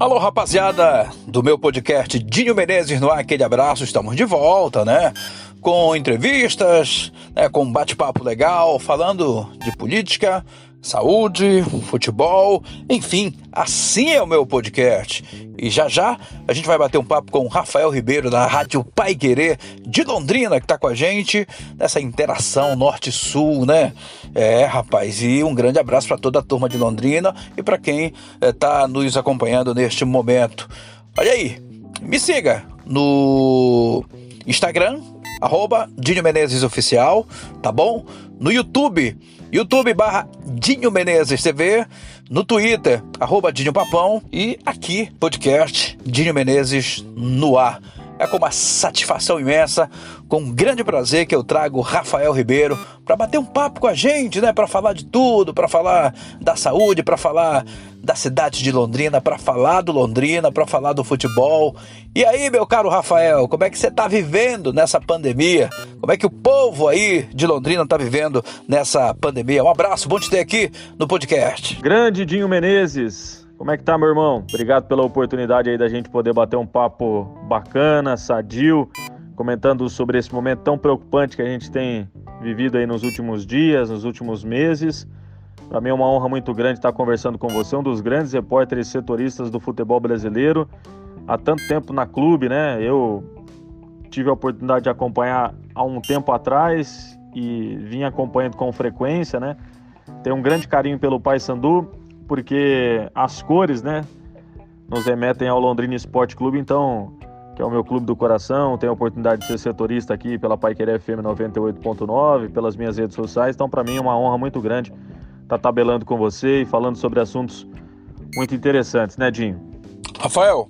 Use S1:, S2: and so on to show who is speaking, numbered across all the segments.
S1: Alô, rapaziada do meu podcast Dinho Menezes no ar, aquele abraço, estamos de volta, né? Com entrevistas, né? com bate-papo legal, falando de política, saúde, futebol, enfim, assim é o meu podcast. E já já a gente vai bater um papo com o Rafael Ribeiro da Rádio Pai Querer de Londrina, que tá com a gente nessa interação norte-sul, né? É, rapaz, e um grande abraço para toda a turma de Londrina e para quem está eh, nos acompanhando neste momento. Olha aí, me siga no Instagram, arroba Dinho Menezes Oficial, tá bom? No YouTube, YouTube barra Dinho Menezes TV, no Twitter, arroba Dinho Papão e aqui, podcast Dinho Menezes no ar. É com uma satisfação imensa, com um grande prazer que eu trago Rafael Ribeiro para bater um papo com a gente, né? Para falar de tudo, para falar da saúde, para falar da cidade de Londrina, para falar do Londrina, para falar do futebol. E aí, meu caro Rafael, como é que você está vivendo nessa pandemia? Como é que o povo aí de Londrina está vivendo nessa pandemia? Um abraço, bom te ter aqui no podcast.
S2: Grande Dinho Menezes. Como é que tá, meu irmão? Obrigado pela oportunidade aí da gente poder bater um papo bacana, sadio, comentando sobre esse momento tão preocupante que a gente tem vivido aí nos últimos dias, nos últimos meses. Para mim é uma honra muito grande estar conversando com você, um dos grandes repórteres setoristas do futebol brasileiro. Há tanto tempo na clube, né? Eu tive a oportunidade de acompanhar há um tempo atrás e vim acompanhando com frequência, né? Tenho um grande carinho pelo Paysandu porque as cores, né, nos remetem ao Londrina Esporte Clube, então, que é o meu clube do coração, tenho a oportunidade de ser setorista aqui pela Paiqueré FM 98.9, pelas minhas redes sociais, então para mim é uma honra muito grande estar tá tabelando com você e falando sobre assuntos muito interessantes, né, Dinho?
S1: Rafael,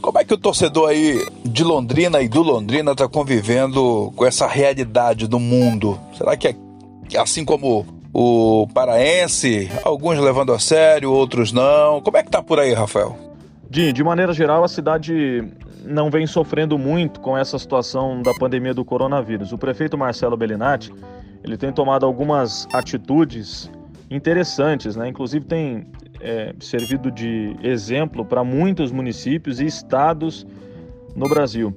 S1: como é que o torcedor aí de Londrina e do Londrina está convivendo com essa realidade do mundo? Será que é assim como o paraense, alguns levando a sério, outros não. Como é que tá por aí, Rafael?
S2: De, de maneira geral, a cidade não vem sofrendo muito com essa situação da pandemia do coronavírus. O prefeito Marcelo Bellinati, ele tem tomado algumas atitudes interessantes, né? Inclusive tem é, servido de exemplo para muitos municípios e estados no Brasil.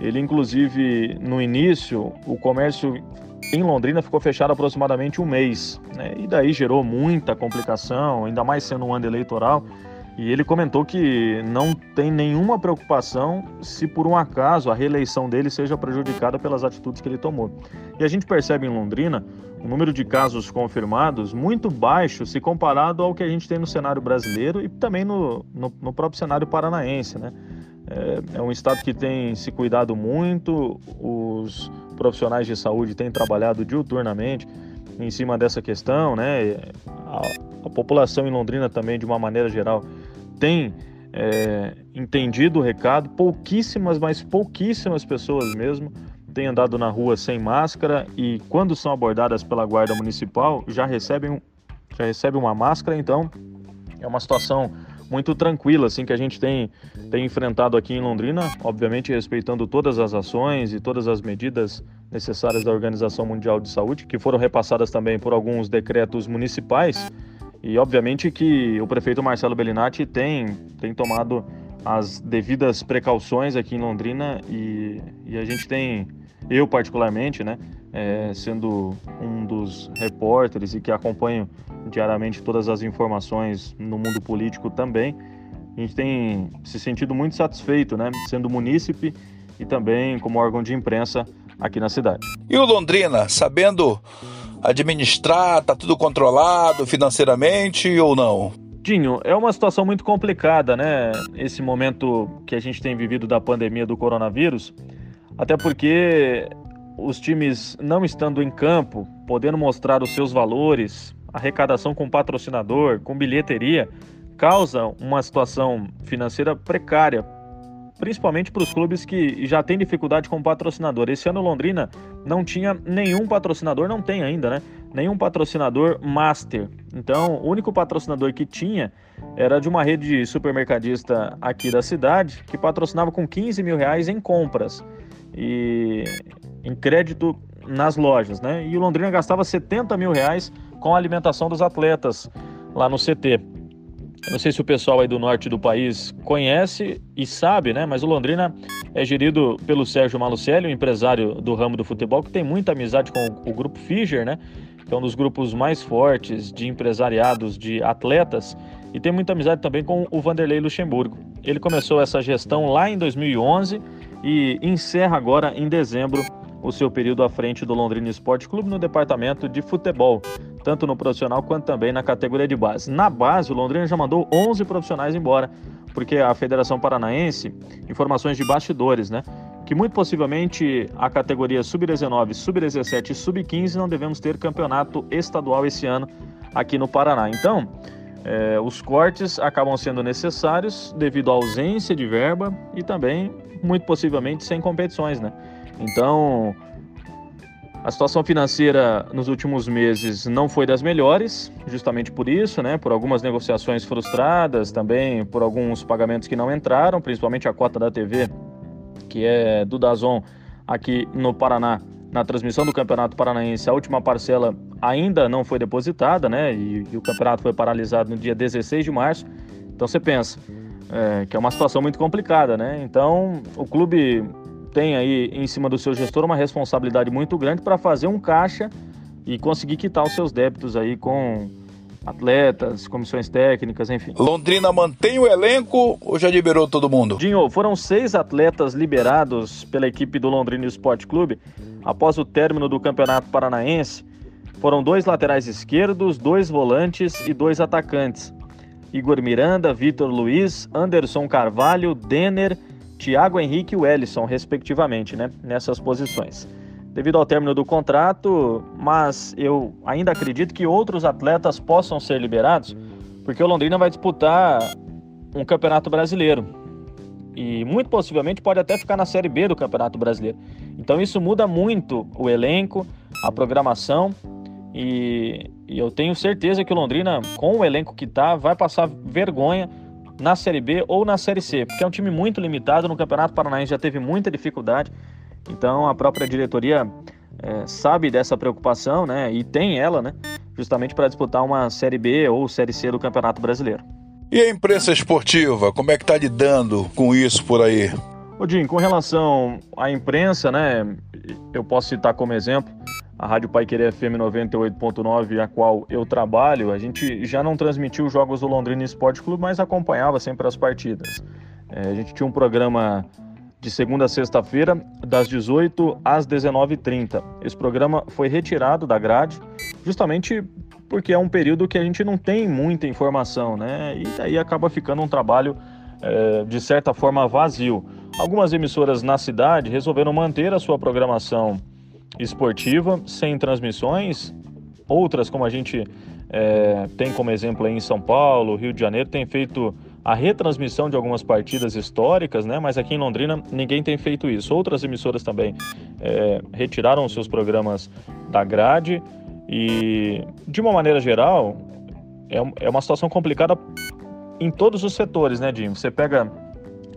S2: Ele, inclusive, no início, o comércio em Londrina ficou fechado aproximadamente um mês, né? e daí gerou muita complicação, ainda mais sendo um ano eleitoral. E ele comentou que não tem nenhuma preocupação se por um acaso a reeleição dele seja prejudicada pelas atitudes que ele tomou. E a gente percebe em Londrina um número de casos confirmados muito baixo se comparado ao que a gente tem no cenário brasileiro e também no, no, no próprio cenário paranaense. Né? É, é um estado que tem se cuidado muito, os profissionais de saúde têm trabalhado diuturnamente em cima dessa questão, né? A, a população em Londrina também, de uma maneira geral, tem é, entendido o recado. Pouquíssimas, mas pouquíssimas pessoas mesmo têm andado na rua sem máscara e quando são abordadas pela guarda municipal já recebem, já recebem uma máscara. Então é uma situação muito tranquila, assim, que a gente tem, tem enfrentado aqui em Londrina, obviamente respeitando todas as ações e todas as medidas necessárias da Organização Mundial de Saúde, que foram repassadas também por alguns decretos municipais. E obviamente que o prefeito Marcelo Bellinati tem, tem tomado as devidas precauções aqui em Londrina e, e a gente tem, eu particularmente, né, é, sendo um dos repórteres e que acompanho diariamente todas as informações no mundo político também, a gente tem se sentido muito satisfeito, né, sendo munícipe e também como órgão de imprensa aqui na cidade.
S1: E o Londrina, sabendo administrar, tá tudo controlado financeiramente ou não?
S2: Dinho, é uma situação muito complicada, né? Esse momento que a gente tem vivido da pandemia do coronavírus, até porque os times não estando em campo, podendo mostrar os seus valores, arrecadação com patrocinador, com bilheteria, causa uma situação financeira precária, principalmente para os clubes que já têm dificuldade com patrocinador. Esse ano Londrina não tinha nenhum patrocinador, não tem ainda, né? Nenhum patrocinador master. Então, o único patrocinador que tinha era de uma rede supermercadista aqui da cidade que patrocinava com 15 mil reais em compras. E em crédito nas lojas, né? E o Londrina gastava 70 mil reais com a alimentação dos atletas lá no CT. Eu não sei se o pessoal aí do norte do país conhece e sabe, né? Mas o Londrina é gerido pelo Sérgio Malucelli, um empresário do ramo do futebol, que tem muita amizade com o grupo Fischer, né? Que é um dos grupos mais fortes de empresariados de atletas e tem muita amizade também com o Vanderlei Luxemburgo. Ele começou essa gestão lá em 2011 e encerra agora em dezembro o seu período à frente do Londrina Esporte Clube no departamento de futebol, tanto no profissional quanto também na categoria de base. Na base, o Londrina já mandou 11 profissionais embora, porque a Federação Paranaense, informações de bastidores, né? Que muito possivelmente a categoria sub-19, sub-17 e sub-15 não devemos ter campeonato estadual esse ano aqui no Paraná. Então, é, os cortes acabam sendo necessários devido à ausência de verba e também, muito possivelmente, sem competições, né? Então, a situação financeira nos últimos meses não foi das melhores, justamente por isso, né? Por algumas negociações frustradas, também por alguns pagamentos que não entraram, principalmente a cota da TV, que é do Dazon aqui no Paraná, na transmissão do Campeonato Paranaense. A última parcela ainda não foi depositada, né? E, e o campeonato foi paralisado no dia 16 de março. Então você pensa é, que é uma situação muito complicada, né? Então o clube tem aí em cima do seu gestor uma responsabilidade muito grande para fazer um caixa e conseguir quitar os seus débitos aí com atletas, comissões técnicas, enfim.
S1: Londrina mantém o elenco ou já liberou todo mundo?
S2: Dinho, foram seis atletas liberados pela equipe do Londrina Esporte Clube após o término do Campeonato Paranaense. Foram dois laterais esquerdos, dois volantes e dois atacantes. Igor Miranda, Vitor Luiz, Anderson Carvalho, Denner Thiago Henrique e Wellison, respectivamente, né, nessas posições. Devido ao término do contrato, mas eu ainda acredito que outros atletas possam ser liberados, porque o Londrina vai disputar um campeonato brasileiro. E muito possivelmente pode até ficar na Série B do Campeonato Brasileiro. Então isso muda muito o elenco, a programação. E, e eu tenho certeza que o Londrina, com o elenco que está, vai passar vergonha na Série B ou na Série C, porque é um time muito limitado. No Campeonato Paranaense já teve muita dificuldade, então a própria diretoria é, sabe dessa preocupação, né? E tem ela, né? Justamente para disputar uma Série B ou Série C do Campeonato Brasileiro.
S1: E a imprensa esportiva, como é que está lidando com isso por aí?
S2: Odin, com relação à imprensa, né? Eu posso citar como exemplo a Rádio Pai FM 98.9, a qual eu trabalho, a gente já não transmitiu os jogos do Londrina Esporte Clube, mas acompanhava sempre as partidas. É, a gente tinha um programa de segunda a sexta-feira, das 18 às 19h30. Esse programa foi retirado da grade, justamente porque é um período que a gente não tem muita informação, né? E daí acaba ficando um trabalho, é, de certa forma, vazio. Algumas emissoras na cidade resolveram manter a sua programação esportiva, sem transmissões. Outras, como a gente é, tem como exemplo aí em São Paulo, Rio de Janeiro, tem feito a retransmissão de algumas partidas históricas, né? Mas aqui em Londrina ninguém tem feito isso. Outras emissoras também é, retiraram seus programas da grade e, de uma maneira geral, é, é uma situação complicada em todos os setores, né, Jim? Você pega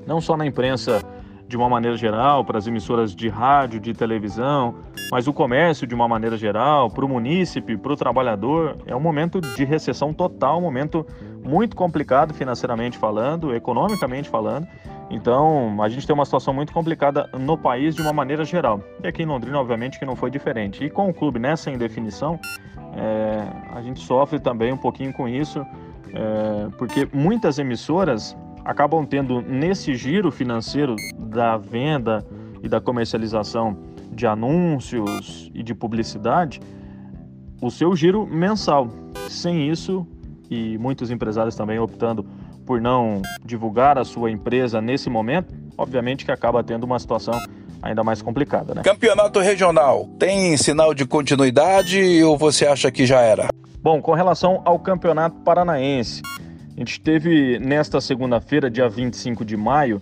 S2: não só na imprensa de uma maneira geral, para as emissoras de rádio, de televisão, mas o comércio de uma maneira geral, para o munícipe, para o trabalhador, é um momento de recessão total, um momento muito complicado financeiramente falando, economicamente falando. Então, a gente tem uma situação muito complicada no país de uma maneira geral. E aqui em Londrina, obviamente, que não foi diferente. E com o clube nessa indefinição, é, a gente sofre também um pouquinho com isso, é, porque muitas emissoras acabam tendo nesse giro financeiro da venda e da comercialização de anúncios e de publicidade o seu giro mensal. Sem isso, e muitos empresários também optando por não divulgar a sua empresa nesse momento, obviamente que acaba tendo uma situação ainda mais complicada, né?
S1: Campeonato regional tem sinal de continuidade ou você acha que já era?
S2: Bom, com relação ao Campeonato Paranaense, a gente teve nesta segunda-feira, dia 25 de maio,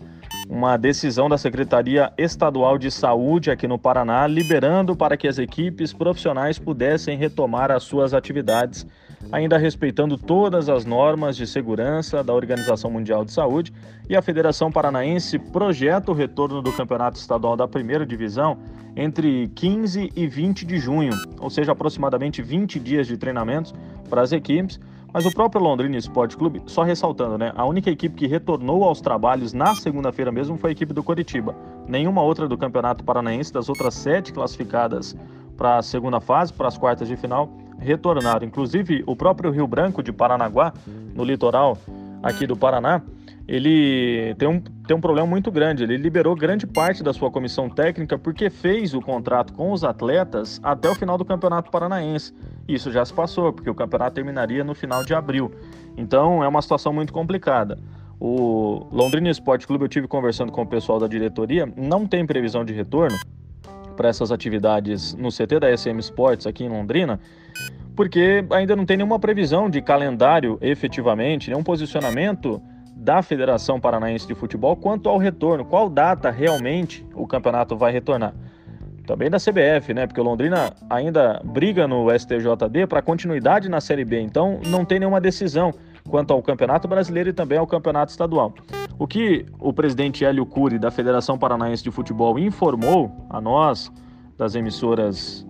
S2: uma decisão da Secretaria Estadual de Saúde aqui no Paraná, liberando para que as equipes profissionais pudessem retomar as suas atividades, ainda respeitando todas as normas de segurança da Organização Mundial de Saúde. E a Federação Paranaense projeta o retorno do Campeonato Estadual da Primeira Divisão entre 15 e 20 de junho, ou seja, aproximadamente 20 dias de treinamentos para as equipes Mas o próprio Londrina Esporte Clube, só ressaltando, né? A única equipe que retornou aos trabalhos na segunda-feira mesmo foi a equipe do Coritiba. Nenhuma outra do Campeonato Paranaense, das outras sete classificadas para a segunda fase, para as quartas de final, retornaram. Inclusive, o próprio Rio Branco de Paranaguá, no litoral aqui do Paraná, ele tem um, tem um problema muito grande. Ele liberou grande parte da sua comissão técnica porque fez o contrato com os atletas até o final do Campeonato Paranaense. Isso já se passou, porque o campeonato terminaria no final de abril. Então é uma situação muito complicada. O Londrina Esporte Clube, eu tive conversando com o pessoal da diretoria, não tem previsão de retorno para essas atividades no CT da SM Sports aqui em Londrina, porque ainda não tem nenhuma previsão de calendário efetivamente, nenhum posicionamento da Federação Paranaense de Futebol quanto ao retorno, qual data realmente o campeonato vai retornar. Também da CBF, né? Porque o Londrina ainda briga no STJD para continuidade na Série B, então não tem nenhuma decisão quanto ao Campeonato Brasileiro e também ao Campeonato Estadual. O que o presidente Hélio Cury da Federação Paranaense de Futebol informou a nós das emissoras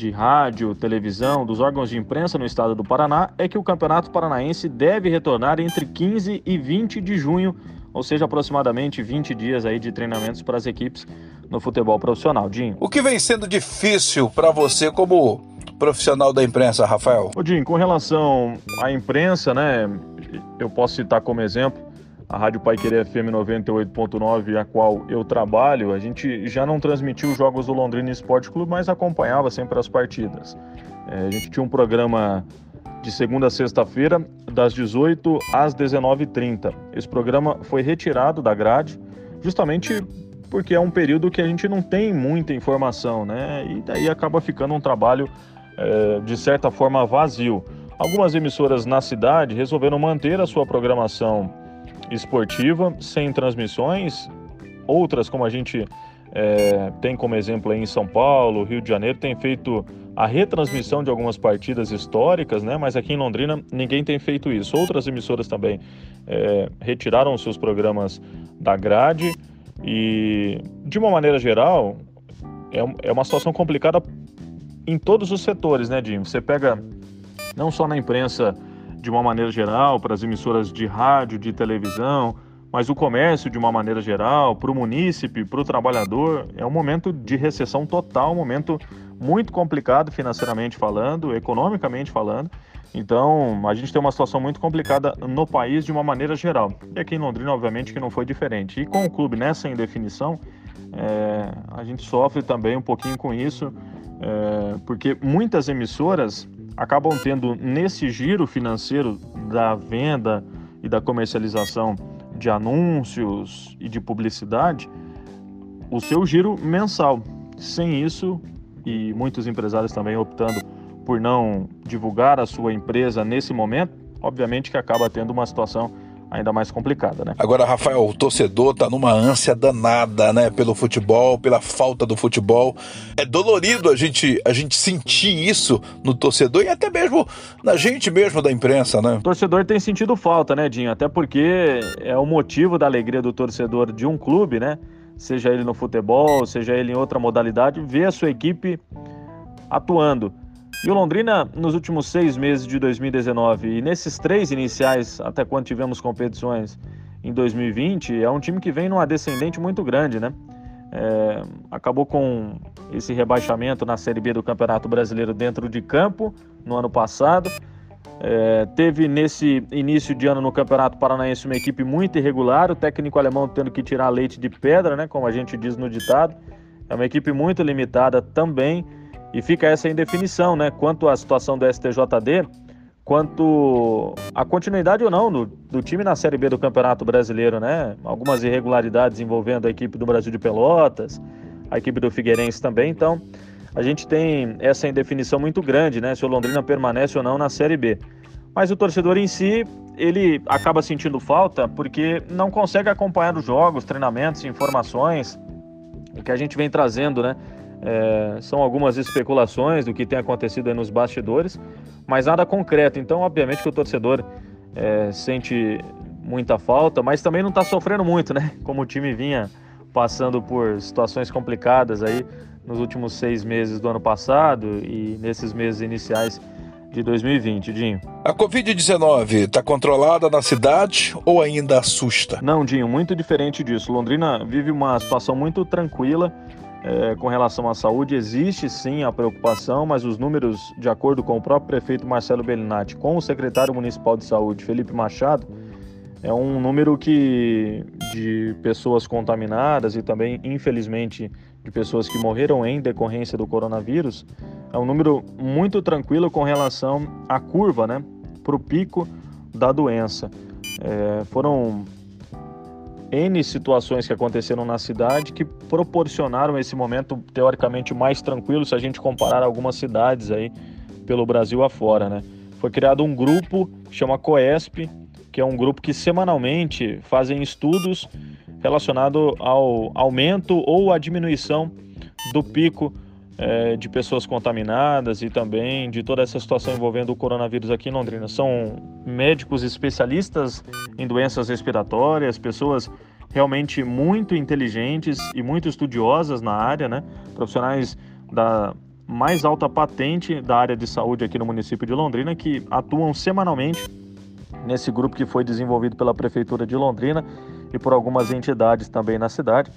S2: de rádio, televisão, dos órgãos de imprensa no estado do Paraná é que o Campeonato Paranaense deve retornar entre 15 e 20 de junho, ou seja, aproximadamente 20 dias aí de treinamentos para as equipes no futebol profissional. Dinho.
S1: O que vem sendo difícil para você como profissional da imprensa, Rafael?
S2: Ô, Dinho, com relação à imprensa, né, eu posso citar como exemplo a Rádio Pai Querer FM 98.9, a qual eu trabalho, a gente já não transmitiu os jogos do Londrina Esporte Clube, mas acompanhava sempre as partidas. É, a gente tinha um programa de segunda a sexta-feira, das 18 às 19h30. Esse programa foi retirado da grade, justamente porque é um período que a gente não tem muita informação, né? E daí acaba ficando um trabalho, é, de certa forma, vazio. Algumas emissoras na cidade resolveram manter a sua programação esportiva, sem transmissões. Outras, como a gente é, tem como exemplo aí em São Paulo, Rio de Janeiro, tem feito a retransmissão de algumas partidas históricas, né? Mas aqui em Londrina ninguém tem feito isso. Outras emissoras também é, retiraram seus programas da grade e, de uma maneira geral, é, é uma situação complicada em todos os setores, né, Jim? Você pega não só na imprensa de uma maneira geral, para as emissoras de rádio, de televisão, mas o comércio de uma maneira geral, para o munícipe, para o trabalhador, é um momento de recessão total, um momento muito complicado financeiramente falando, economicamente falando. Então, a gente tem uma situação muito complicada no país de uma maneira geral. E aqui em Londrina, obviamente, que não foi diferente. E com o clube nessa indefinição, é, a gente sofre também um pouquinho com isso, é, porque muitas emissoras acabam tendo nesse giro financeiro da venda e da comercialização de anúncios e de publicidade o seu giro mensal. Sem isso, e muitos empresários também optando por não divulgar a sua empresa nesse momento, obviamente que acaba tendo uma situação ainda mais complicada, né?
S1: Agora, Rafael, o torcedor tá numa ânsia danada, né, pelo futebol, pela falta do futebol. É dolorido a gente a gente sentir isso no torcedor e até mesmo na gente mesmo da imprensa, né?
S2: O torcedor tem sentido falta, né, Dinho? Até porque é o motivo da alegria do torcedor de um clube, né? Seja ele no futebol, seja ele em outra modalidade, ver a sua equipe atuando. E o Londrina, nos últimos seis meses de 2019 e nesses três iniciais, até quando tivemos competições em 2020, é um time que vem numa descendente muito grande, né? É, acabou com esse rebaixamento na Série B do Campeonato Brasileiro dentro de campo no ano passado. É, teve nesse início de ano no Campeonato Paranaense uma equipe muito irregular, o técnico alemão tendo que tirar leite de pedra, né, como a gente diz no ditado. É uma equipe muito limitada também. E fica essa indefinição, né, quanto à situação do STJD, quanto à continuidade ou não do, do, time na Série B do Campeonato Brasileiro, né? Algumas irregularidades envolvendo a equipe do Brasil de Pelotas, a equipe do Figueirense também, então a gente tem essa indefinição muito grande, né, se o Londrina permanece ou não na Série B. Mas o torcedor em si, ele acaba sentindo falta porque não consegue acompanhar os jogos, treinamentos, informações, o que a gente vem trazendo, né? É, são algumas especulações do que tem acontecido nos bastidores, mas nada concreto. Então, obviamente que o torcedor é, sente muita falta, mas também não está sofrendo muito, né? Como o time vinha passando por situações complicadas aí nos últimos seis meses do ano passado e nesses meses iniciais de 2020, Dinho.
S1: A Covid-19 está controlada na cidade ou ainda assusta?
S2: Não, Dinho, muito diferente disso. Londrina vive uma situação muito tranquila é, com relação à saúde. Existe sim a preocupação, mas os números, de acordo com o próprio prefeito Marcelo Bellinati, com o secretário municipal de saúde, Felipe Machado, é um número que de pessoas contaminadas e também, infelizmente, de pessoas que morreram em decorrência do coronavírus, é um número muito tranquilo com relação à curva, né, para o pico da doença. É, foram N situações que aconteceram na cidade que proporcionaram esse momento teoricamente mais tranquilo se a gente comparar algumas cidades aí pelo Brasil afora, né? Foi criado um grupo que chama COESP, que é um grupo que semanalmente fazem estudos relacionados ao aumento ou à diminuição do pico é, de pessoas contaminadas e também de toda essa situação envolvendo o coronavírus aqui em Londrina. São médicos especialistas em doenças respiratórias, pessoas realmente muito inteligentes e muito estudiosas na área, né? Profissionais da mais alta patente da área de saúde aqui no município de Londrina que atuam semanalmente nesse grupo que foi desenvolvido pela prefeitura de Londrina e por algumas entidades também na cidade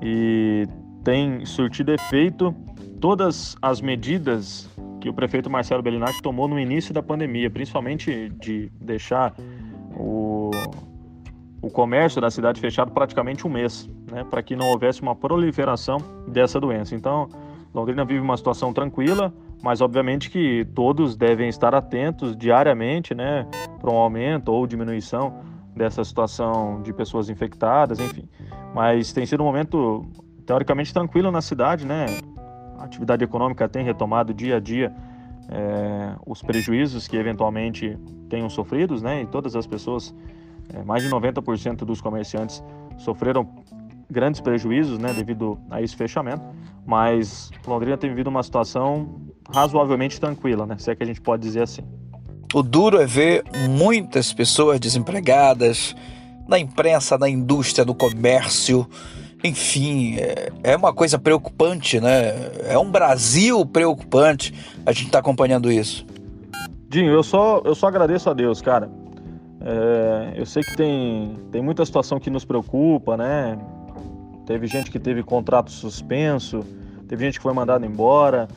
S2: e tem surtido efeito todas as medidas que o prefeito Marcelo Bellinati tomou no início da pandemia, principalmente de deixar o, o comércio da cidade fechado praticamente um mês, né, para que não houvesse uma proliferação dessa doença. Então, Londrina vive uma situação tranquila, mas obviamente que todos devem estar atentos diariamente, né, para um aumento ou diminuição dessa situação de pessoas infectadas, enfim. Mas tem sido um momento teoricamente tranquilo na cidade, né? A atividade econômica tem retomado dia a dia é, os prejuízos que eventualmente tenham sofridos, né? E todas as pessoas, é, mais de 90% dos comerciantes sofreram grandes prejuízos, né? Devido a esse fechamento. Mas Londrina tem vivido uma situação razoavelmente tranquila, né? Se é que a gente pode dizer assim.
S1: O duro é ver muitas pessoas desempregadas na imprensa, na indústria, no comércio enfim, é, é uma coisa preocupante, né? É um Brasil preocupante a gente tá acompanhando isso.
S2: Dinho, eu só, eu só agradeço a Deus, cara. É, eu sei que tem, tem muita situação que nos preocupa, né? Teve gente que teve contrato suspenso, teve gente que foi mandada embora.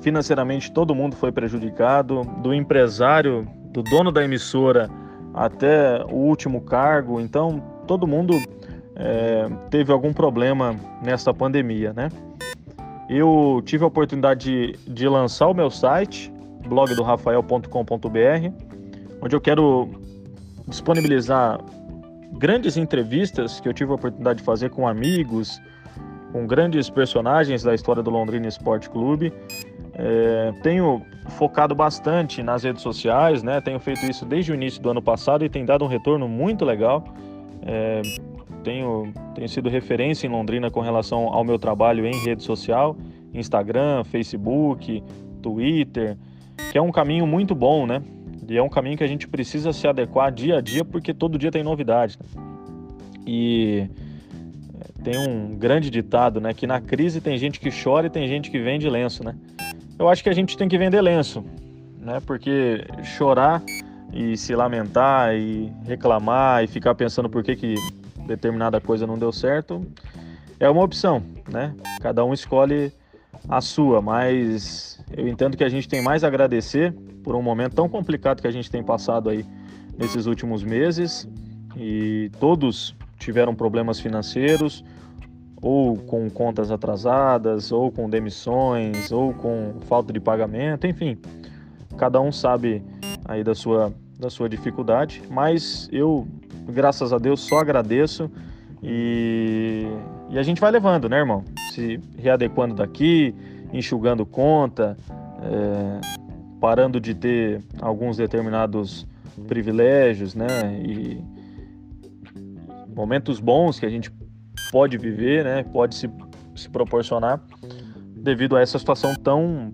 S2: Financeiramente, todo mundo foi prejudicado, do empresário, do dono da emissora até o último cargo. Então, todo mundo é, teve algum problema nessa pandemia, né? Eu tive a oportunidade de, de lançar o meu site, blogdorafael.com.br, onde eu quero disponibilizar grandes entrevistas que eu tive a oportunidade de fazer com amigos, com grandes personagens da história do Londrina Esporte Clube. É, tenho focado bastante nas redes sociais, né? Tenho feito isso desde o início do ano passado e tem dado um retorno muito legal. É, tenho, tenho sido referência em Londrina com relação ao meu trabalho em rede social, Instagram, Facebook, Twitter, que é um caminho muito bom, né? E é um caminho que a gente precisa se adequar dia a dia porque todo dia tem novidade. Né? E é, tem um grande ditado, né? Que na crise tem gente que chora e tem gente que vende lenço, né? Eu acho que a gente tem que vender lenço, né? Porque chorar e se lamentar e reclamar e ficar pensando por que, que determinada coisa não deu certo, é uma opção, né? Cada um escolhe a sua, mas eu entendo que a gente tem mais a agradecer por um momento tão complicado que a gente tem passado aí nesses últimos meses e todos tiveram problemas financeiros ou com contas atrasadas, ou com demissões, ou com falta de pagamento, enfim. Cada um sabe aí da sua da sua dificuldade, mas eu graças a Deus, só agradeço. E, e a gente vai levando, né, irmão? Se readequando daqui, enxugando conta, é, parando de ter alguns determinados privilégios, né? E momentos bons que a gente pode viver, né? Pode se, se proporcionar devido a essa situação tão,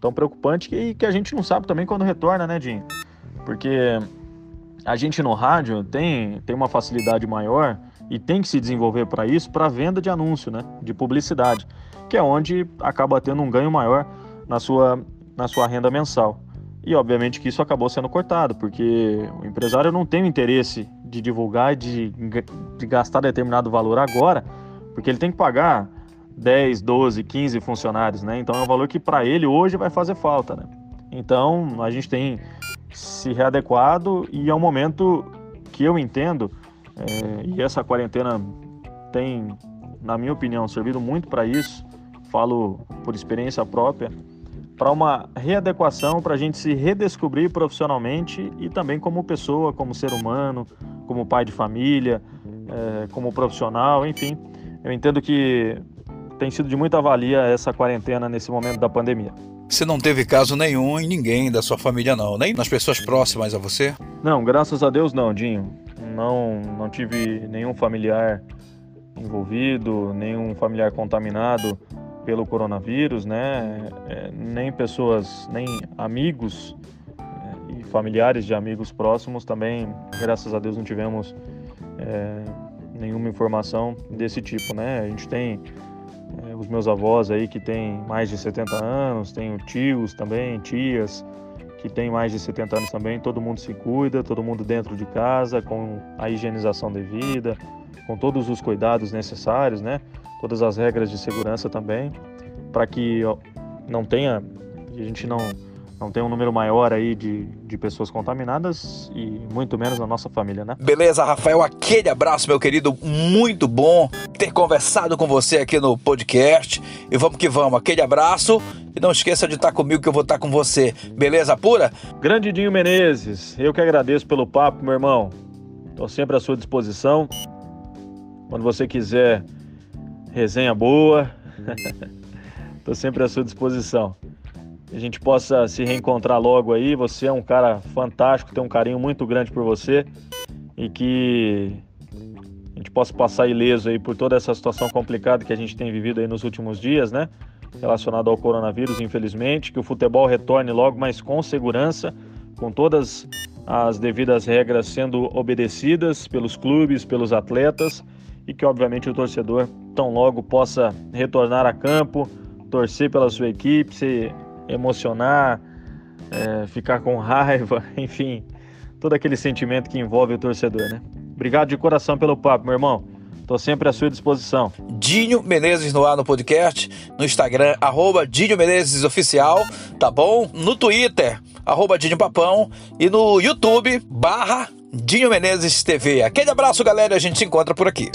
S2: tão preocupante que, que a gente não sabe também quando retorna, né, Dinho? Porque a gente no rádio tem, tem uma facilidade maior e tem que se desenvolver para isso, para venda de anúncio, né? de publicidade, que é onde acaba tendo um ganho maior na sua, na sua renda mensal. E obviamente que isso acabou sendo cortado, porque o empresário não tem o interesse de divulgar e de, de gastar determinado valor agora, porque ele tem que pagar 10, 12, 15 funcionários, né? Então é um valor que para ele hoje vai fazer falta, né? Então a gente tem se readequado e é um momento que eu entendo, é, e essa quarentena tem, na minha opinião, servido muito para isso, falo por experiência própria, para uma readequação, para a gente se redescobrir profissionalmente e também como pessoa, como ser humano, como pai de família, é, como profissional, enfim. Eu entendo que tem sido de muita valia essa quarentena nesse momento da pandemia.
S1: Você não teve caso nenhum em ninguém da sua família, não? Nem nas pessoas próximas a você?
S2: Não, graças a Deus não, Dinho. Não, não tive nenhum familiar envolvido, nenhum familiar contaminado pelo coronavírus, né? É, nem pessoas, nem amigos é, e familiares de amigos próximos também, graças a Deus, não tivemos é, nenhuma informação desse tipo, né? A gente tem é, os meus avós aí que têm mais de 70 anos, tenho tios também, tias que têm mais de 70 anos também, todo mundo se cuida, todo mundo dentro de casa, com a higienização devida, com todos os cuidados necessários, né? Todas as regras de segurança também, para que não tenha, a gente não não tem um número maior aí de, de pessoas contaminadas e muito menos na nossa família, né?
S1: Beleza, Rafael, aquele abraço, meu querido, muito bom ter conversado com você aqui no podcast. E vamos que vamos, aquele abraço e não esqueça de estar comigo que eu vou estar com você. Beleza pura?
S2: Grande Dinho Menezes, eu que agradeço pelo papo, meu irmão. Estou sempre à sua disposição. Quando você quiser resenha boa, estou sempre à sua disposição a gente possa se reencontrar logo aí. Você é um cara fantástico, tem um carinho muito grande por você e que a gente possa passar ileso aí por toda essa situação complicada que a gente tem vivido aí nos últimos dias, né? Relacionado ao coronavírus, infelizmente, que o futebol retorne logo, mas com segurança, com todas as devidas regras sendo obedecidas pelos clubes, pelos atletas e que obviamente o torcedor tão logo possa retornar a campo, torcer pela sua equipe, se emocionar, é, ficar com raiva, enfim, todo aquele sentimento que envolve o torcedor, né? Obrigado de coração pelo papo, meu irmão. Tô sempre à sua disposição.
S1: Dinho Menezes no ar no podcast, no Instagram, arroba Dinho Menezes Oficial, tá bom? No Twitter, arroba Dinho Papão e no YouTube, barra Dinho Menezes TV. Aquele abraço, galera, a gente se encontra por aqui.